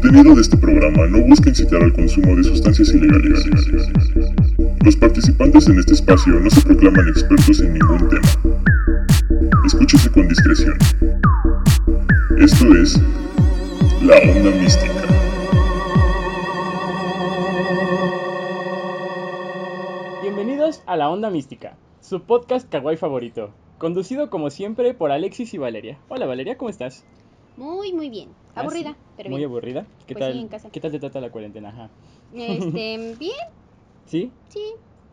contenido de este programa no busca incitar al consumo de sustancias ilegales. Los participantes en este espacio no se proclaman expertos en ningún tema. Escúchese con discreción. Esto es La Onda Mística. Bienvenidos a La Onda Mística, su podcast kawaii favorito, conducido como siempre por Alexis y Valeria. Hola Valeria, ¿cómo estás? Muy, muy bien. ¿Ah, Aburrida, sí? pero Muy bien. aburrida. ¿Qué Pues sí, tal? en casa. ¿Qué tal te trata la cuarentena? Ajá. Este, bien, ¿Sí? sí.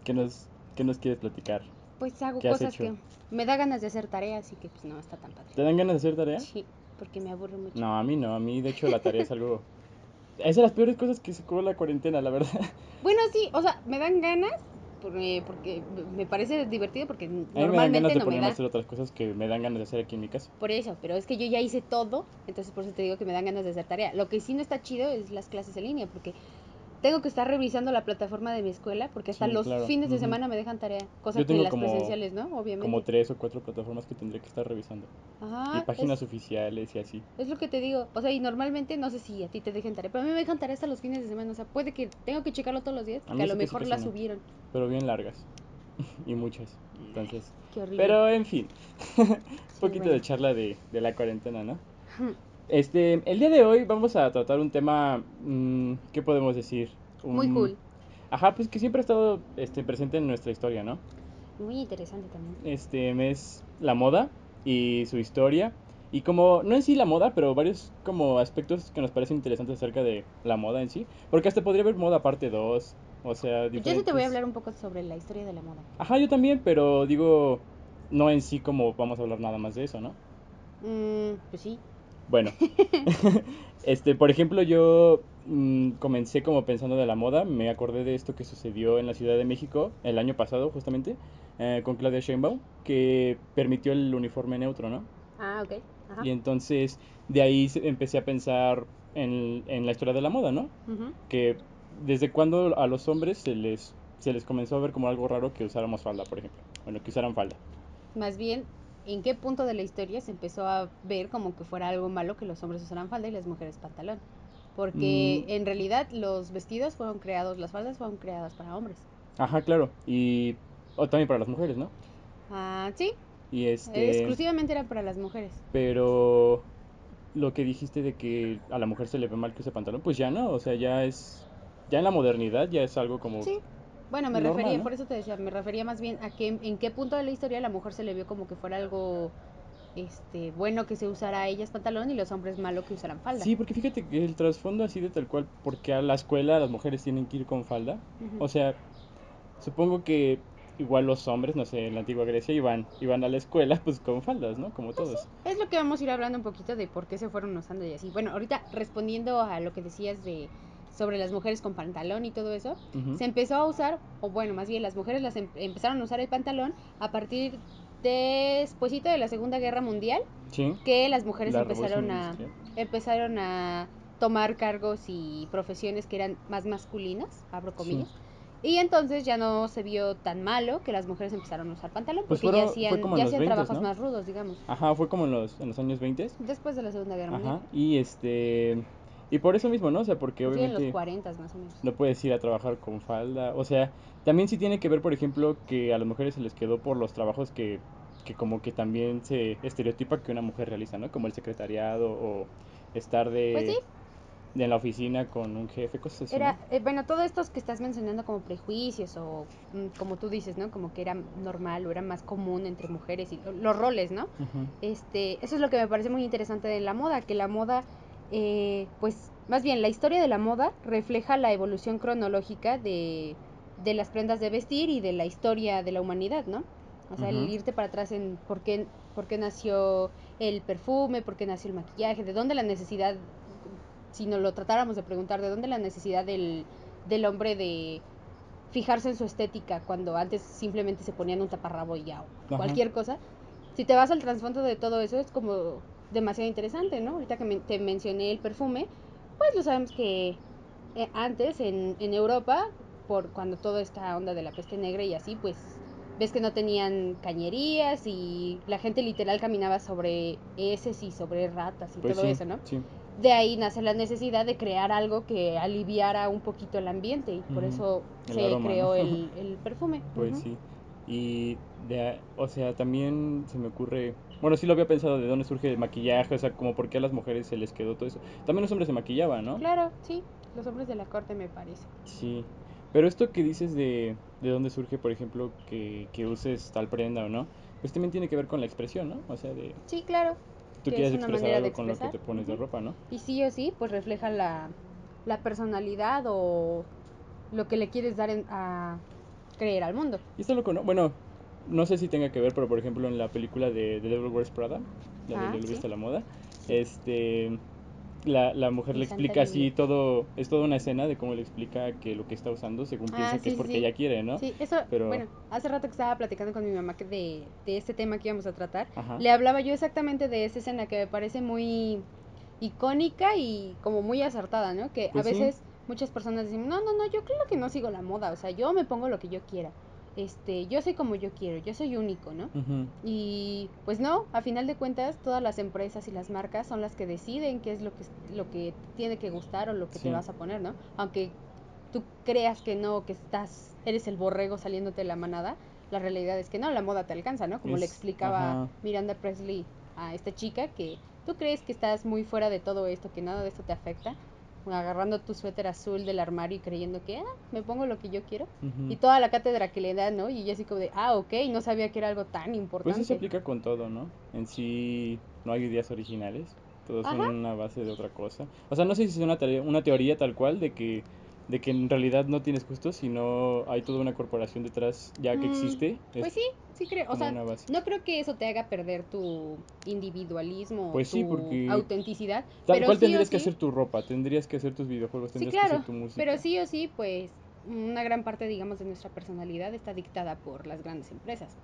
¿Qué nos, qué nos quieres platicar? Pues hago ¿Qué has cosas hecho? que me da ganas de hacer tarea, así que pues no está tan padre. ¿Te dan ganas de hacer tarea? Sí, porque me aburre mucho. No, a mí no. A mí, de hecho, la tarea es algo... Es de las peores cosas que se con la cuarentena, la verdad. Bueno, sí, o sea, me dan ganas porque, porque me parece divertido porque A mí me dan normalmente ganas de no me ponerme a hacer otras cosas que me dan ganas de hacer aquí en mi casa. Por eso, pero es que yo ya hice todo, entonces por eso te digo que me dan ganas de hacer tarea. Lo que sí no está chido es las clases en línea, porque tengo que estar revisando la plataforma de mi escuela, porque hasta Sí, los claro. fines de semana me dejan tarea, cosa Yo que las como- presenciales, ¿no? Obviamente. Como tres o cuatro plataformas que tendré que estar revisando. Ajá, y páginas es- oficiales y así. Es lo que te digo, o sea, y normalmente no sé si a ti te dejen tarea, pero a mí me dejan tarea hasta los fines de semana, o sea, puede que tengo que checarlo todos los días, A porque a, lo sí, mejor la no. subieron. Pero bien largas. y muchas. Entonces... Qué horrible. Pero en fin, un poquito bueno. de charla de, de la cuarentena, ¿no? Este, el día de hoy vamos a tratar un tema, mm, ¿qué podemos decir? Muy Un- cool, Ajá, pues que siempre ha estado este, presente en nuestra historia, ¿no? muy interesante también. Este es la moda y su historia. Y como, no en sí la moda, pero varios como aspectos que nos parecen interesantes acerca de la moda en sí. Porque hasta podría haber moda parte 2, o sea, Yo sí te voy diferentes- a hablar un poco sobre la historia de la moda. Ajá, yo también, pero digo, no en sí como vamos a hablar nada más de eso, ¿no? Mm, pues sí, Bueno, este, por ejemplo, yo mm, comencé como pensando de la moda, me acordé de esto que sucedió en la Ciudad de México el año pasado, justamente, eh, con Claudia Sheinbaum, que permitió el uniforme neutro, ¿no? ah, ok, ajá. Y entonces de ahí empecé a pensar en, en la historia de la moda, ¿no? Ujú. Que desde cuando a los hombres se les, se les comenzó a ver como algo raro que usáramos falda, por ejemplo. Bueno, que usaran falda. Más bien, ¿en qué punto de la historia se empezó a ver como que fuera algo malo que los hombres usaran falda y las mujeres pantalón? Porque Mm. en realidad los vestidos fueron creados, las faldas fueron creadas para hombres. Ajá, claro. Y o también para las mujeres, ¿no? Ah, sí, Y este... exclusivamente eran para las mujeres. Pero lo que dijiste de que a la mujer se le ve mal que use pantalón, pues ya no, o sea, ya es, ya en la modernidad ya es algo como, Sí. Bueno, me normal, refería, ¿no? por eso te decía, me refería más bien a que en qué punto de la historia la mujer se le vio como que fuera algo este bueno que se usara a ellas pantalón y los hombres malo que usaran falda. Sí, porque fíjate que el trasfondo así de tal cual, porque a la escuela las mujeres tienen que ir con falda, o sea, supongo que igual los hombres, no sé, en la antigua Grecia iban, iban a la escuela pues con faldas, ¿no? Como todos. Es lo que vamos a ir hablando un poquito de por qué se fueron usando y así. Bueno, ahorita respondiendo a lo que decías de sobre las mujeres con pantalón y todo eso, se empezó a usar, o bueno, más bien las mujeres las em- empezaron a usar el pantalón a partir despuesito de la Segunda Guerra Mundial, Sí, que las mujeres la empezaron a industrial. empezaron a tomar cargos y profesiones que eran más masculinas, abro comillas. Y entonces ya no se vio tan malo que las mujeres empezaron a usar pantalón Pues porque ya fueron- hacían, ya hacían 20s, trabajos ¿no? más rudos, digamos, Ajá, fue como en los, en los años 20. después de la Segunda Guerra Mundial. Ajá, y este, y por eso mismo, ¿no? O sea, porque Sí, en obviamente... los 40 más o menos. no puedes ir a trabajar con falda. O sea, también sí tiene que ver, por ejemplo, que a las mujeres se les quedó por los trabajos que, que como que también se estereotipa que una mujer realiza, ¿no? Como el secretariado o estar de, Pues sí. de en la oficina con un jefe, cosas así. Era, ¿no? eh, bueno, todo esto que estás mencionando como prejuicios o mm, como tú dices, ¿no? Como que era normal o era más común entre mujeres y los roles, ¿no? Este, eso es lo que me parece muy interesante de la moda, que la moda, eh, pues, más bien, la historia de la moda refleja la evolución cronológica de, de las prendas de vestir y de la historia de la humanidad, ¿no? O sea, el irte para atrás en por qué, por qué nació el perfume, por qué nació el maquillaje, de dónde la necesidad, si nos lo tratáramos de preguntar, de dónde la necesidad del, del hombre de fijarse en su estética cuando antes simplemente se ponían un taparrabo y ya, o cualquier cosa. Si te vas al trasfondo de todo eso, es como demasiado interesante, ¿no? Ahorita que men- te mencioné el perfume, pues lo sabemos que eh, antes en, en Europa, por cuando toda esta onda de la peste negra y así, pues ves que no tenían cañerías y la gente literal caminaba sobre heces y sobre ratas y Pues todo sí, eso, ¿no? sí. de ahí nace la necesidad de crear algo que aliviara un poquito el ambiente y por eso se aroma, creó ¿no? el, el perfume. Pues sí. Y, de, o sea, también se me ocurre, bueno, sí lo había pensado de dónde surge el maquillaje, o sea, como por qué a las mujeres se les quedó todo eso. También los hombres se maquillaban, ¿no? Claro, sí, los hombres de la corte me parece. Sí. Pero esto que dices de, de dónde surge, por ejemplo, que, que uses tal prenda o no, pues también tiene que ver con la expresión, ¿no? O sea, de Sí, claro. tú quieres expresar algo con lo que te pones de ropa, ¿no? Y sí o sí, pues refleja la, la personalidad o lo que le quieres dar en- a creer al mundo. Y esto loco, ¿no? Bueno, no sé si tenga que ver, pero por ejemplo en la película de The Devil Wears Prada, la Ah, de Lo sí. viste a la moda, este la, la mujer le explica así todo, es toda una escena de cómo le explica que lo que está usando según Ah, piensa que es porque sí. ella quiere, ¿no? Sí, eso, Pero- bueno, hace rato que estaba platicando con mi mamá que de, de este tema que íbamos a tratar, Ajá. le hablaba yo exactamente de esa escena que me parece muy icónica y como muy acertada, ¿no? Que Pues a sí. veces muchas personas dicen, no, no, no, yo creo que no sigo la moda, o sea, yo me pongo lo que yo quiera, este, yo soy como yo quiero, yo soy único, ¿no? Y pues no, a final de cuentas todas las empresas y las marcas son las que deciden qué es lo que lo que tiene que gustar o lo que Sí. te vas a poner, ¿no? Aunque tú creas que no, que estás eres el borrego saliéndote de la manada, la realidad es que no, la moda te alcanza, ¿no? Como le explicaba ajá. Miranda Presley a esta chica que tú crees que estás muy fuera de todo esto, que nada de esto te afecta, agarrando tu suéter azul del armario y creyendo que, ah, me pongo lo que yo quiero. Y toda la cátedra que le dan, ¿no? Y yo así como de, ah, ok, no sabía que era algo tan Pues importante. eso se aplica con todo, ¿no? En sí no hay ideas originales, todos son una base de otra cosa. O sea, no sé si es una, una teoría tal cual de que, de que en realidad no tienes gustos, sino hay toda una corporación detrás ya que Mm, existe. es Pues sí, sí creo. O sea, no creo que eso te haga perder tu individualismo, Pues sí, porque autenticidad. Tal pero cual sí tendrías que sí- hacer tu ropa, tendrías que hacer tus videojuegos, tendrías que hacer tu música. Pero sí o sí, pues una gran parte, digamos, de nuestra personalidad está dictada por las grandes empresas.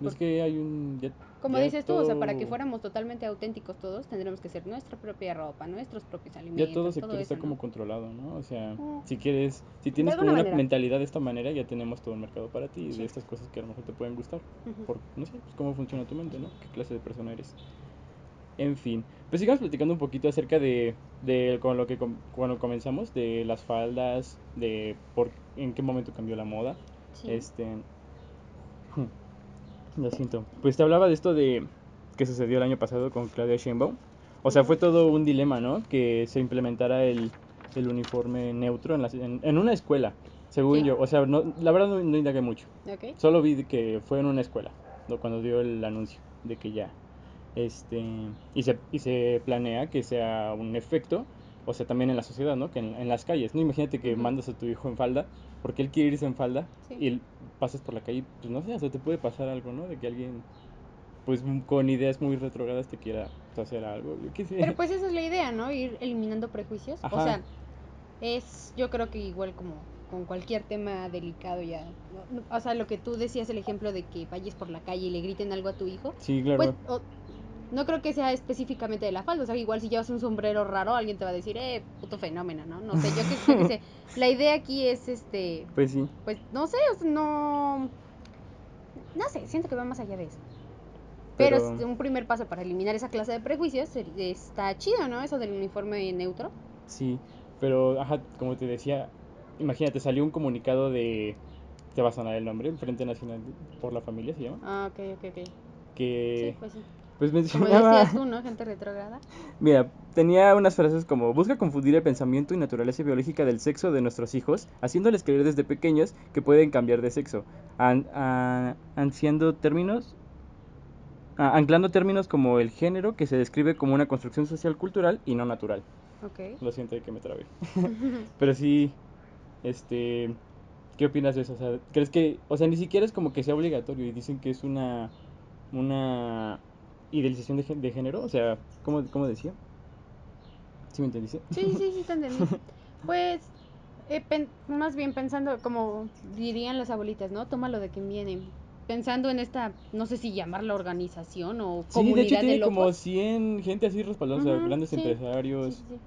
Es que hay un... ya- Como dices tú, o sea, para que todo- fuéramos totalmente auténticos todos, tendremos que hacer nuestra propia ropa, nuestros propios alimentos, Ya todo todo sector eso, está como ¿no? controlado, ¿no? O sea, Mm. si quieres, si tienes como una manera. mentalidad de esta manera, ya tenemos todo el mercado para ti, Sí. de estas cosas que a lo mejor te pueden gustar. Ujú. Por, no sé, pues, cómo funciona tu mente, ¿no? ¿Qué clase de persona eres? En fin, pues sigamos platicando un poquito acerca de, de con lo que com- cuando comenzamos, de las faldas, de por en qué momento cambió la moda. Sí. Este, lo siento. Pues te hablaba de esto de que sucedió el año pasado con Claudia Sheinbaum. O sea, fue todo un dilema, ¿no? Que se implementara el, el uniforme neutro en, las- en, en una escuela, según Sí. yo. O sea, no, la verdad no, no indagué mucho. Ok. Solo vi que fue en una escuela, cuando dio el anuncio de que ya. Este, y se, y se planea que sea un efecto, o sea, también en la sociedad, ¿no? Que en, en las calles, ¿no? Imagínate que Ujú. mandas a tu hijo en falda, porque él quiere irse en falda, Sí. y pasas por la calle, pues no sé, o sea, te puede pasar algo, ¿no? De que alguien, pues con ideas muy retrogradas te quiera hacer algo, yo qué sé. Pero pues esa es la idea, ¿no? Ir eliminando prejuicios. Ajá. O sea, es, yo creo que igual como con cualquier tema delicado ya. O sea, lo que tú decías, el ejemplo de que vayas por la calle y le griten algo a tu hijo. Sí, claro. Pues, o- no creo que sea específicamente de la falda. O sea, igual si llevas un sombrero raro, alguien te va a decir, eh, puto fenómeno, ¿no? No sé, yo qué, sé. La idea aquí es, este, Pues sí. pues, no sé, o sea, no... No sé, siento que va más allá de eso. Pero, Pero- es un primer paso para eliminar esa clase de prejuicios está chido, ¿no? Eso del uniforme neutro. Sí, pero, ajá, como te decía, imagínate, salió un comunicado de, te va a sonar el nombre, Frente Nacional por la Familia se llama, Ah, ok, ok, ok. que, Sí, pues sí. Pues Como mencionaba, decías tú, ¿no? Gente retrógrada. mira, tenía unas frases como, busca confundir el pensamiento y naturaleza biológica del sexo de nuestros hijos, haciéndoles creer desde pequeños que pueden cambiar de sexo, an- a- ansiando términos, anclando términos como el género, que se describe como una construcción social cultural y no natural. Ok. Lo siento, que me trabé. Pero sí, este, ¿qué opinas de eso? O sea, ¿crees que, o sea, ni siquiera es como que sea obligatorio y dicen que es una, una idealización de, de género? O sea, ¿cómo, cómo decía? ¿Sí me entendiste? Sí, sí, sí, te entendí. Pues, eh, pen- más bien pensando, como dirían las abuelitas, ¿no? Tómalo de quien viene. Pensando en esta, no sé si llamarla organización o Sí, comunidad de hecho de tiene como locos. 100 gente así respaldando, o sea, grandes sí, empresarios, Sí, sí, sí.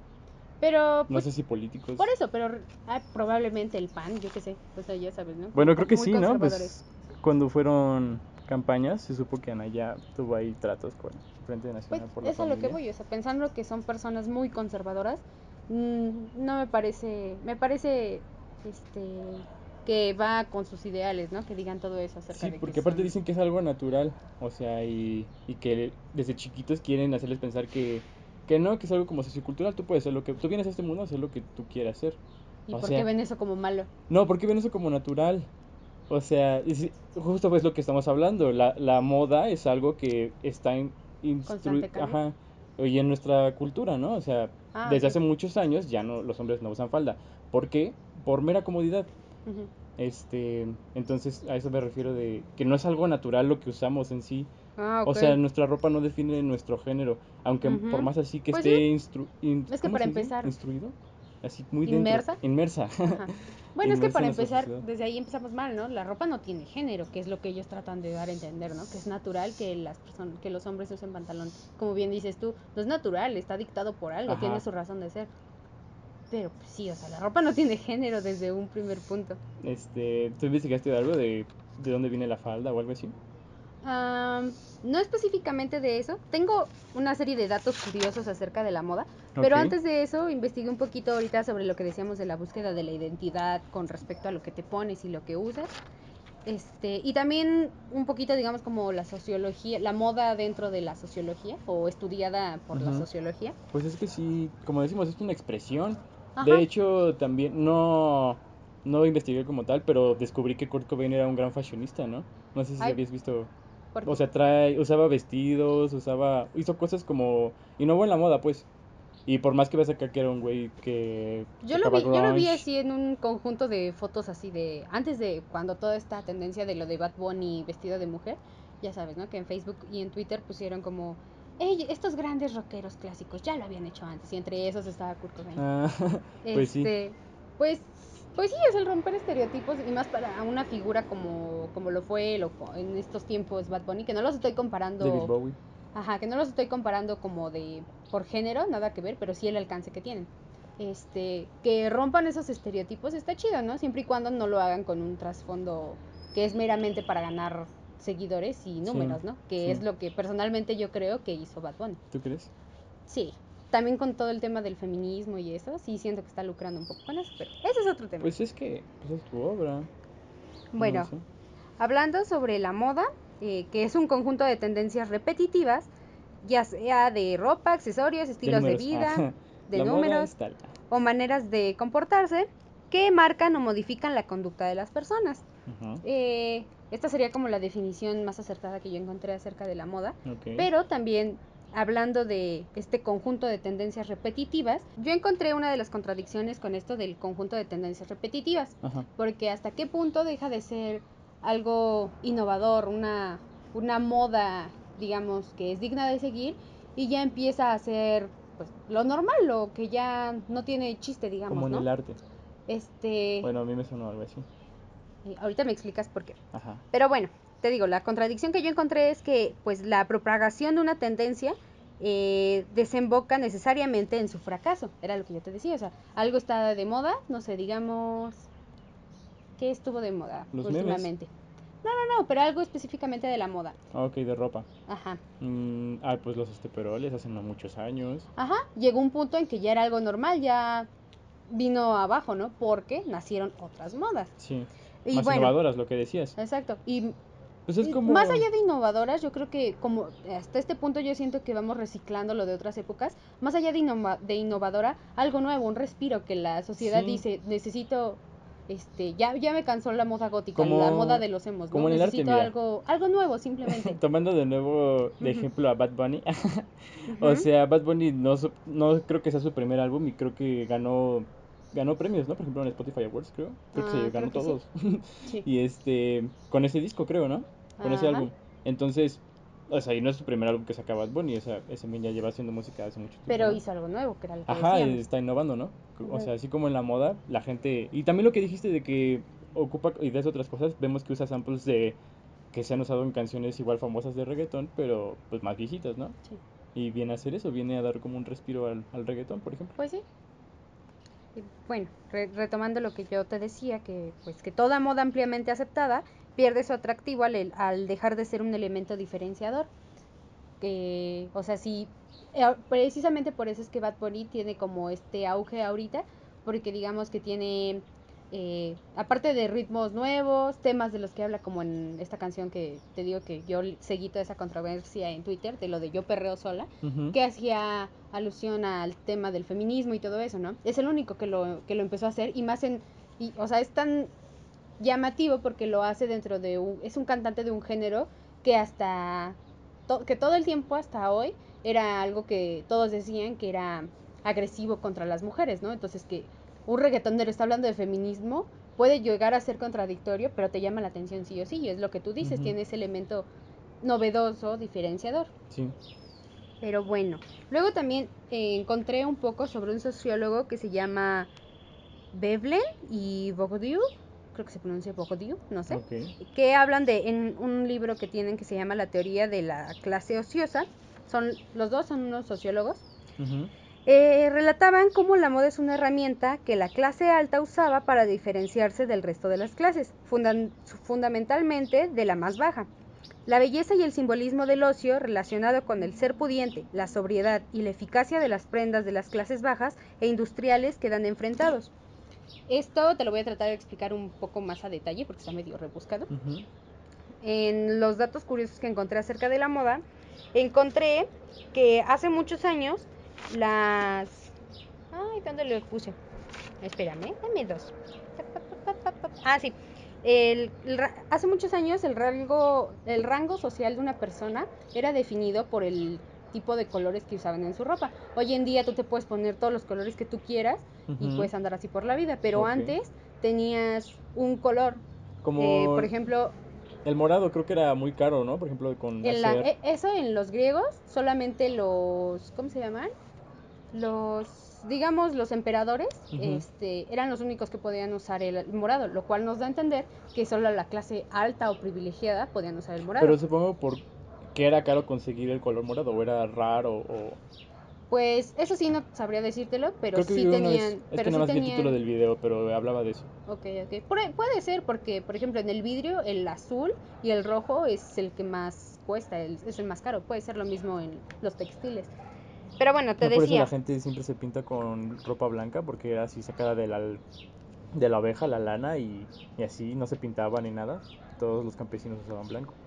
Pero, no pues, sé si políticos. por eso, pero ah, probablemente el PAN, yo qué sé, o sea, ya sabes, ¿no? Bueno, Como creo que muy sí, ¿no? Pues cuando fueron campañas, se supo que Anaya tuvo ahí tratos con el Frente Pues Nacional por la es a lo que voy, o sea, pensando que son personas muy conservadoras, mm, no me parece, me parece, este, que va con sus ideales, ¿no? Que digan todo eso acerca Sí, de que porque aparte son- dicen que es algo natural, o sea, y, y que desde chiquitos quieren hacerles pensar que, que no, que es algo como sociocultural, tú puedes hacer lo que, tú vienes a este mundo a hacer lo que tú quieras hacer. ¿Y o por sea- qué ven eso como malo? No, porque ven eso como natural. O sea, justo es lo que estamos hablando. La, la moda es algo que está en, ajá, y en nuestra cultura, ¿no? O sea, Ah, desde hace muchos años ya no los hombres no usan falda. ¿Por qué? Por mera comodidad. Este, entonces a eso me refiero de que no es algo natural lo que usamos en sí. Ah, O sea, nuestra ropa no define nuestro género, aunque por más así que Pues esté sí. instru- in- Es que ¿cómo para empezar- instruido, así muy dentro, ¿Inmersa? inmersa. Ajá. Bueno, es que para empezar, sociedad. desde ahí empezamos mal, ¿no? La ropa no tiene género, que es lo que ellos tratan de dar a entender, ¿no? Que es natural que las personas, que los hombres usen pantalón. Como bien dices tú, no es natural, está dictado por algo, Ajá. tiene su razón de ser. Pero pues, sí, o sea, la ropa no tiene género desde un primer punto. Este, ¿tú investigaste algo de, de dónde viene la falda o algo así? Am, no específicamente de eso. Tengo una serie de datos curiosos acerca de la moda. Pero antes de eso, investigué un poquito ahorita sobre lo que decíamos de la búsqueda de la identidad con respecto a lo que te pones y lo que usas. Este, y también un poquito, digamos, como la sociología, la moda dentro de la sociología o estudiada por la sociología. Pues es que sí, como decimos, es una expresión. Ajá. De hecho, también no, no investigué como tal, pero descubrí que Kurt Cobain era un gran fashionista, ¿no? No sé si Ay. habías visto. O sea, trae, usaba vestidos, usaba, hizo cosas como, innovó en la moda, pues. Y por más que veas acá que era un güey que Yo lo, vi, yo lo vi así en un conjunto de fotos así de antes de cuando toda esta tendencia de lo de Bad Bunny vestido de mujer, ya sabes, ¿no? Que en Facebook y en Twitter pusieron como, "Ey, estos grandes rockeros clásicos ya lo habían hecho antes y entre esos estaba Kurt Cobain. Ah, pues sí. Este, pues, pues sí, es el romper estereotipos y más para una figura como, como lo fue lo, en estos tiempos Bad Bunny, que no los estoy comparando. David Bowie. Ajá, que no los estoy comparando como de por género, nada que ver, pero sí el alcance que tienen. Este, que rompan esos estereotipos está chido, ¿no? Siempre y cuando no lo hagan con un trasfondo que es meramente para ganar seguidores y números, ¿no? Que sí. es lo que personalmente yo creo que hizo Bad Bunny. ¿Tú crees? Sí. También con todo el tema del feminismo y eso, sí siento que está lucrando un poco con eso, pero ese es otro tema. Pues es que pues es tu obra. no bueno, sé. Hablando sobre la moda, eh, que es un conjunto de tendencias repetitivas, ya sea de ropa, accesorios, estilos de, vida, Ah, de números o maneras de comportarse que marcan o modifican la conducta de las personas. Eh, esta sería como la definición más acertada que yo encontré acerca de la moda. ok. Pero también hablando de este conjunto de tendencias repetitivas, yo encontré una de las contradicciones con esto del conjunto de tendencias repetitivas. Ajá. Porque hasta qué punto deja de ser algo innovador, una, una moda, digamos, que es digna de seguir y ya empieza a ser pues, lo normal, lo que ya no tiene chiste, digamos, Como en ¿no? el arte. Este, Bueno, a mí me sonó algo así. eh, ahorita me explicas por qué. Ajá. Pero bueno, te digo, la contradicción que yo encontré es que pues la propagación de una tendencia eh, desemboca necesariamente en su fracaso. Era lo que yo te decía, o sea, algo está de moda, no sé, digamos, ¿qué estuvo de moda Los memes. últimamente? No, no, no, pero algo específicamente de la moda. Ah, ok, de ropa. Ajá. Mm, ah, pues los esteperoles hace no muchos años. Ajá, llegó un punto en que ya era algo normal, ya vino abajo, ¿no? Porque nacieron otras modas. Sí. Y Más bueno, innovadoras, lo que decías. exacto. Y Pues es Y como... Más allá de innovadoras, yo creo que como hasta este punto yo siento que vamos reciclando lo de otras épocas. Más allá de, innova- de innovadora, algo nuevo, un respiro que la sociedad Sí. dice, necesito, este, ya, ya me cansó la moda gótica, Como- la moda de los emos, ¿no? como en el arte, necesito mira. algo, algo nuevo simplemente. Tomando de nuevo de ejemplo a Bad Bunny. O sea, Bad Bunny no, no creo que sea su primer álbum y creo que ganó ganó premios, ¿no? Por ejemplo, en Spotify Awards, creo. Creo que Ah, se ganó que sí. todos. Sí. Y este, con ese disco, creo, ¿no? Con ese álbum. Entonces, o sea, y no es su primer álbum que saca Bad Bunny, o sea, ese men ya lleva haciendo música hace mucho tiempo. Pero hizo algo nuevo, que era lo que Ajá, decíamos. está innovando, ¿no? O sea, así como en la moda, la gente... Y también lo que dijiste de que ocupa ideas de otras cosas, vemos que usa samples de que se han usado en canciones igual famosas de reggaetón, pero pues más viejitas, ¿no? Sí. Y viene a hacer eso, viene a dar como un respiro al, al reggaetón, por ejemplo. Pues sí. Y Bueno, re- retomando lo que yo te decía, que pues que toda moda ampliamente aceptada pierde su atractivo al, al dejar de ser un elemento diferenciador. Que, o sea, sí, eh, precisamente por eso es que Bad Bunny tiene como este auge ahorita, porque digamos que tiene, eh, aparte de ritmos nuevos, temas de los que habla como en esta canción que te digo que yo seguí toda esa controversia en Twitter, de lo de yo perreo sola, que hacía alusión al tema del feminismo y todo eso, ¿no? Es el único que lo, que lo empezó a hacer y más en, y, o sea, es tan llamativo porque lo hace dentro de un, es un cantante de un género que hasta, to- que todo el tiempo hasta hoy era algo que todos decían que era agresivo contra las mujeres, ¿no? Entonces que un reggaetonero está hablando de feminismo puede llegar a ser contradictorio, pero te llama la atención sí o sí, y es lo que tú dices, tiene ese elemento novedoso, diferenciador. Sí. Pero bueno, luego también eh, encontré un poco sobre un sociólogo que se llama Veblen y Bourdieu, creo que se pronuncia Bourdieu, no sé, que hablan de en un libro que tienen que se llama La teoría de la clase ociosa. Son los dos son unos sociólogos. Eh, relataban cómo la moda es una herramienta que la clase alta usaba para diferenciarse del resto de las clases, fundamentalmente de la más baja. La belleza y el simbolismo del ocio relacionado con el ser pudiente, la sobriedad y la eficacia de las prendas de las clases bajas e industriales quedan enfrentados. Esto te lo voy a tratar de explicar un poco más a detalle porque está medio rebuscado. Ujú. En los datos curiosos que encontré acerca de la moda, encontré que hace muchos años las... Ay, ¿dónde lo puse? Espérame, dame dos. Ah, sí. El, el hace muchos años el rango, el rango social de una persona era definido por el tipo de colores que usaban en su ropa. Hoy en día tú te puedes poner todos los colores que tú quieras y puedes andar así por la vida, pero antes tenías un color. Como Eh, por ejemplo, el morado creo que era muy caro, ¿no? Por ejemplo, con en la- e- eso en los griegos solamente los, ¿cómo se llaman? Los, digamos, los emperadores, este, eran los únicos que podían usar el morado, lo cual nos da a entender que solo la clase alta o privilegiada podían usar el morado. Pero supongo por que era caro conseguir el color morado o era raro o Pues eso sí no sabría decírtelo, pero creo que sí tenían, es pero que sí nada más vi el tenían, título del video, pero hablaba de eso. Ok, ok. Puede, puede ser porque, por ejemplo, en el vidrio el azul y el rojo es el que más cuesta, el- es el más caro. Puede ser lo mismo en los textiles. Pero bueno, te No, por eso decía. la gente siempre se pinta con ropa blanca porque era así sacada de la de la abeja, la lana y, y así no se pintaba ni nada. Todos los campesinos usaban blanco.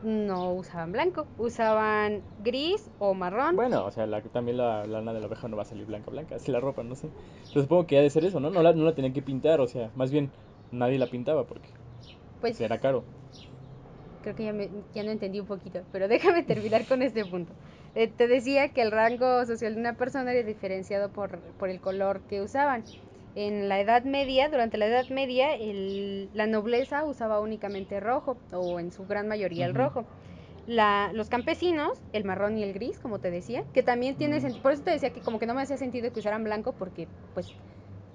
No usaban blanco, usaban gris o marrón. Bueno, o sea, la, también la lana de la abeja no va a salir blanca blanca, así la ropa, no sé. Pero supongo que ha de ser eso, ¿no? No la, no la tenían que pintar, o sea, más bien nadie la pintaba porque pues era caro. creo que ya, me- ya no entendí un poquito, pero déjame terminar con este punto. Eh, te decía que el rango social de una persona era diferenciado por, por el color que usaban. En la Edad Media, durante la Edad Media, el- la nobleza usaba únicamente rojo, o en su gran mayoría el rojo. La, los campesinos, el marrón y el gris, como te decía, que también tiene sentido, por eso te decía que como que no me hacía sentido que usaran blanco, porque pues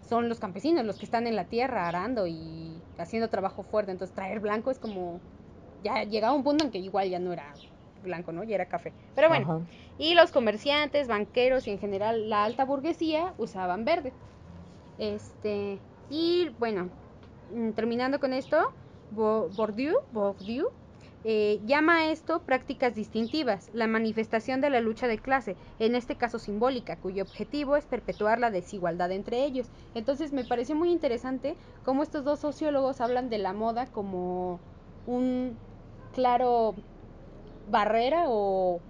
son los campesinos los que están en la tierra arando y haciendo trabajo fuerte, entonces traer blanco es como, ya llegaba un punto en que igual ya no era blanco, ¿no? Ya era café. Pero bueno, Ajá. y los comerciantes, banqueros y en general la alta burguesía usaban verde. Este, y bueno, mm, terminando con esto, Bo- Bourdieu, Bourdieu eh, llama a esto prácticas distintivas, la manifestación de la lucha de clase, en este caso simbólica, cuyo objetivo es perpetuar la desigualdad entre ellos. Entonces me pareció muy interesante cómo estos dos sociólogos hablan de la moda como un claro barrera o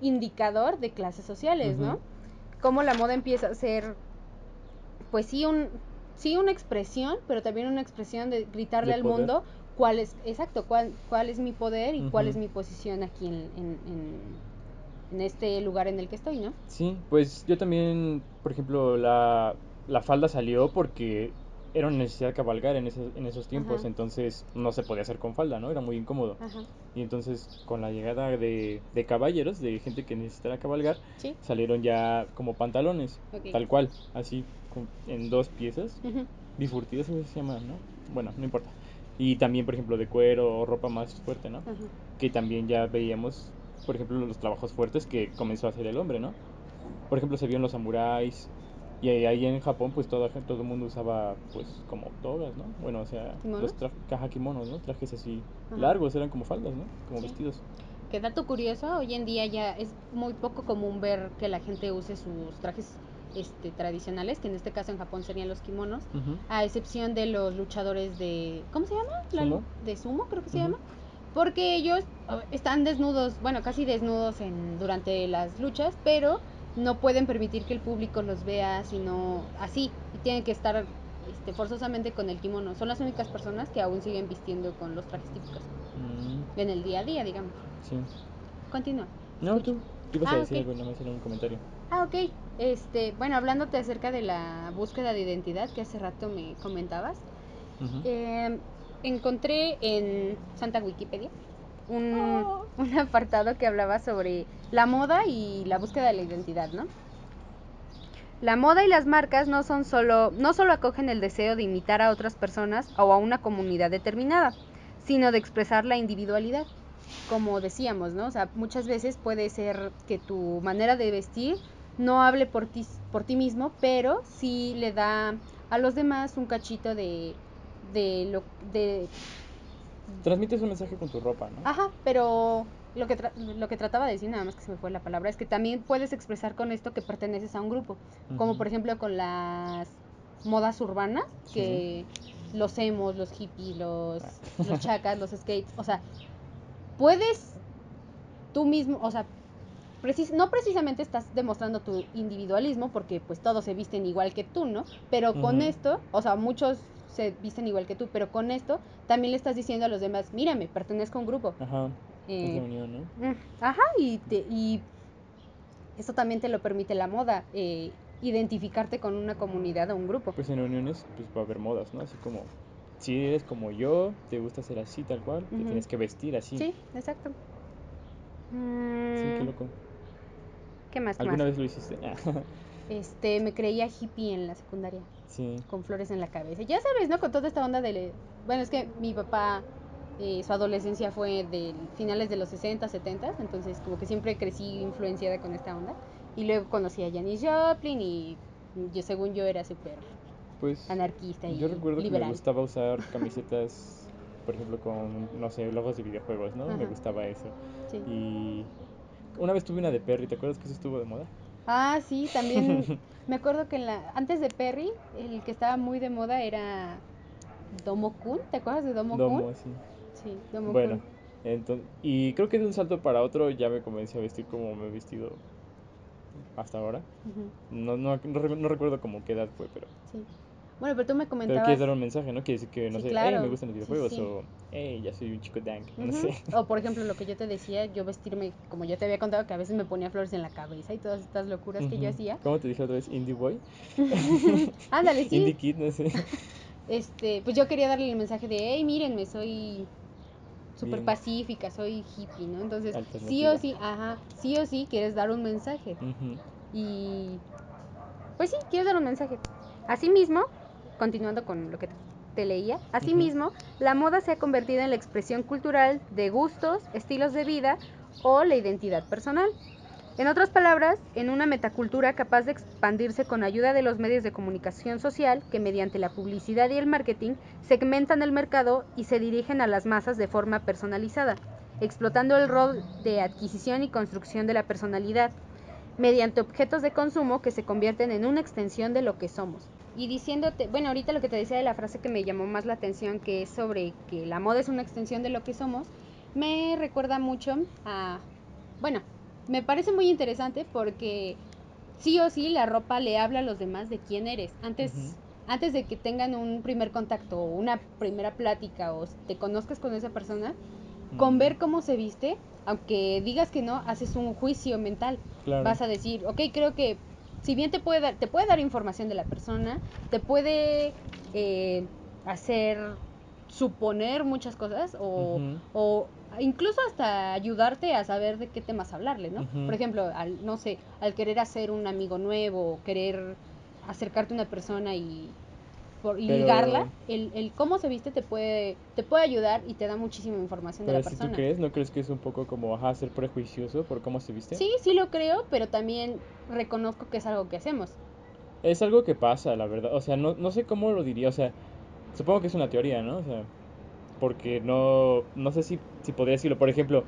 indicador de clases sociales, ¿no? Cómo la moda empieza a ser, pues sí, un, sí una expresión, pero también una expresión de gritarle De al poder. mundo cuál es, exacto, cuál, cuál es mi poder y cuál es mi posición aquí en, en, en- en este lugar en el que estoy, ¿no? Sí, pues yo también, por ejemplo, la, la falda salió porque era una necesidad cabalgar en esos, en esos tiempos, Ajá. entonces no se podía hacer con falda, ¿no? Era muy incómodo. Ajá, Y entonces con la llegada de, de caballeros, de gente que necesitara cabalgar, sí. salieron ya como pantalones, tal cual, así con- en dos piezas, Ujú, bifurtidas se llama, ¿no? Bueno, no importa. Y también, por ejemplo, de cuero o ropa más fuerte, ¿no? ajá. que también ya veíamos, por ejemplo, los trabajos fuertes que comenzó a hacer el hombre, ¿no? Por ejemplo, se vio en los samuráis, Y ahí, ahí en Japón, pues todo, todo el mundo usaba, pues, como togas, ¿no? Bueno, o sea, ¿Kimonos? los tra caja kimonos, ¿no? Trajes así Ajá. largos, eran como faldas, ¿no? Como Sí. vestidos. Que dato curioso, hoy en día ya es muy poco común ver que la gente use sus trajes este, tradicionales, que en este caso en Japón serían los kimonos, a excepción de los luchadores de... ¿Cómo se llama? La. De sumo, creo que se llama. Porque ellos oh, están desnudos, bueno, casi desnudos en, durante las luchas, pero no pueden permitir que el público los vea sino así. Y tienen que estar este, forzosamente con el kimono. Son las únicas personas que aún siguen vistiendo con los trajes típicos Mm, en el día a día, digamos. sí. Continúa. No, tú. Tú ibas Ah, a decir ok. algo, más un comentario. Ah, ok. Este, bueno, hablándote acerca de la búsqueda de identidad que hace rato me comentabas, eh, encontré en Santa Wikipedia un, Oh. un apartado que hablaba sobre la moda y la búsqueda de la identidad, ¿no? La moda y las marcas no son solo, no solo acogen el deseo de imitar a otras personas o a una comunidad determinada, sino de expresar la individualidad. Como decíamos, ¿no? O sea, muchas veces puede ser que tu manera de vestir no hable por ti, por ti mismo, pero sí le da a los demás un cachito de, de lo de Transmites un mensaje con tu ropa, ¿no? Ajá, pero lo que, tra- lo que trataba de decir, nada más que se me fue la palabra, es que también puedes expresar con esto que perteneces a un grupo, como por ejemplo con las modas urbanas, que los emos, los hippies, los, los chacas, los skates, o sea, puedes tú mismo, o sea, precis- no precisamente estás demostrando tu individualismo, porque pues todos se visten igual que tú, ¿no? Pero con esto, o sea, muchos se visten igual que tú, pero con esto también le estás diciendo a los demás, mírame, pertenezco a un grupo. Ajá. Eh, unión, ¿no? Mm, Ajá, y, te- y eso también te lo permite la moda, eh, identificarte con una comunidad o un grupo. Pues en uniones, pues va a haber modas, ¿no? Así como, si eres como yo, te gusta ser así, tal cual, te tienes que vestir así. Sí, exacto. Sí, Mm, qué loco. ¿Qué más? ¿Alguna más? vez lo hiciste? Este, me creía hippie en la secundaria, sí. con flores en la cabeza. Ya sabes, ¿no? Con toda esta onda de... Bueno, es que mi papá, eh, su adolescencia fue de finales de los 60, 70, entonces como que siempre crecí influenciada con esta onda. Y luego conocí a Janis Joplin y yo, según yo era súper Pues anarquista y yo recuerdo que liberal. me gustaba usar camisetas, por ejemplo, con, no sé, logos de videojuegos, ¿no? Me Ajá. gustaba eso. Sí. Y una vez tuve una de Perry, ¿te acuerdas que eso estuvo de moda? Ah, sí, también me acuerdo que en la, antes de Perry, el que estaba muy de moda era Domo Kun, ¿te acuerdas de Domo, Domo, Kun? sí. Sí, Domo Bueno, Kun. entonces, y creo que de un salto para otro ya me comencé a vestir como me he vestido hasta ahora. No, no, no, no recuerdo como qué edad fue, pero, sí. Bueno, pero tú me pero comentabas... quieres dar un mensaje, ¿no? Quiere decir que, no Sí, sé, hey, claro. me gustan los videojuegos sí. o hey, ya soy un chico dank, no Ujú, sé. O por ejemplo, lo que yo te decía, yo vestirme, como yo te había contado, que a veces me ponía flores en la cabeza y todas estas locuras que yo hacía. ¿Cómo te dije otra vez? Indie Boy. Ándale, sí. Indie Kid, no sé. Este, pues yo quería darle el mensaje de, hey, mírenme, soy súper pacífica, soy hippie, ¿no? Entonces, sí o sí, ajá, sí o sí quieres dar un mensaje. Y pues sí, quiero dar un mensaje. Asimismo, continuando con lo que te leía, asimismo, la moda se ha convertido en la expresión cultural de gustos, estilos de vida o la identidad personal. En otras palabras, en una metacultura capaz de expandirse con ayuda de los medios de comunicación social que mediante la publicidad y el marketing segmentan el mercado y se dirigen a las masas de forma personalizada, explotando el rol de adquisición y construcción de la personalidad, mediante objetos de consumo que se convierten en una extensión de lo que somos. Y diciéndote, bueno, ahorita lo que te decía de la frase que me llamó más la atención, que es sobre que la moda es una extensión de lo que somos, me recuerda mucho a, bueno, me parece muy interesante porque sí o sí la ropa le habla a los demás de quién eres. Antes, antes de que tengan un primer contacto o una primera plática o te conozcas con esa persona, con ver cómo se viste, aunque digas que no, haces un juicio mental. Claro. Vas a decir, ok, creo que si bien te puede dar, te puede dar información de la persona, te puede eh, hacer suponer muchas cosas o, o incluso hasta ayudarte a saber de qué temas hablarle, ¿no? Por ejemplo, al, no sé, al querer hacer un amigo nuevo, o querer acercarte a una persona y por, y Pero- ligarla, el, el cómo se viste te puede, te puede ayudar y te da muchísima información de Pero la si tú persona. crees, ¿no crees que es un poco como, ajá, ser prejuicioso por cómo se viste? Sí, sí lo creo, pero también reconozco que es algo que hacemos. Es algo que pasa, la verdad. O sea, no, no sé cómo lo diría. O sea, supongo que es una teoría, ¿no? O sea, porque no, no sé si, si podría decirlo. Por ejemplo,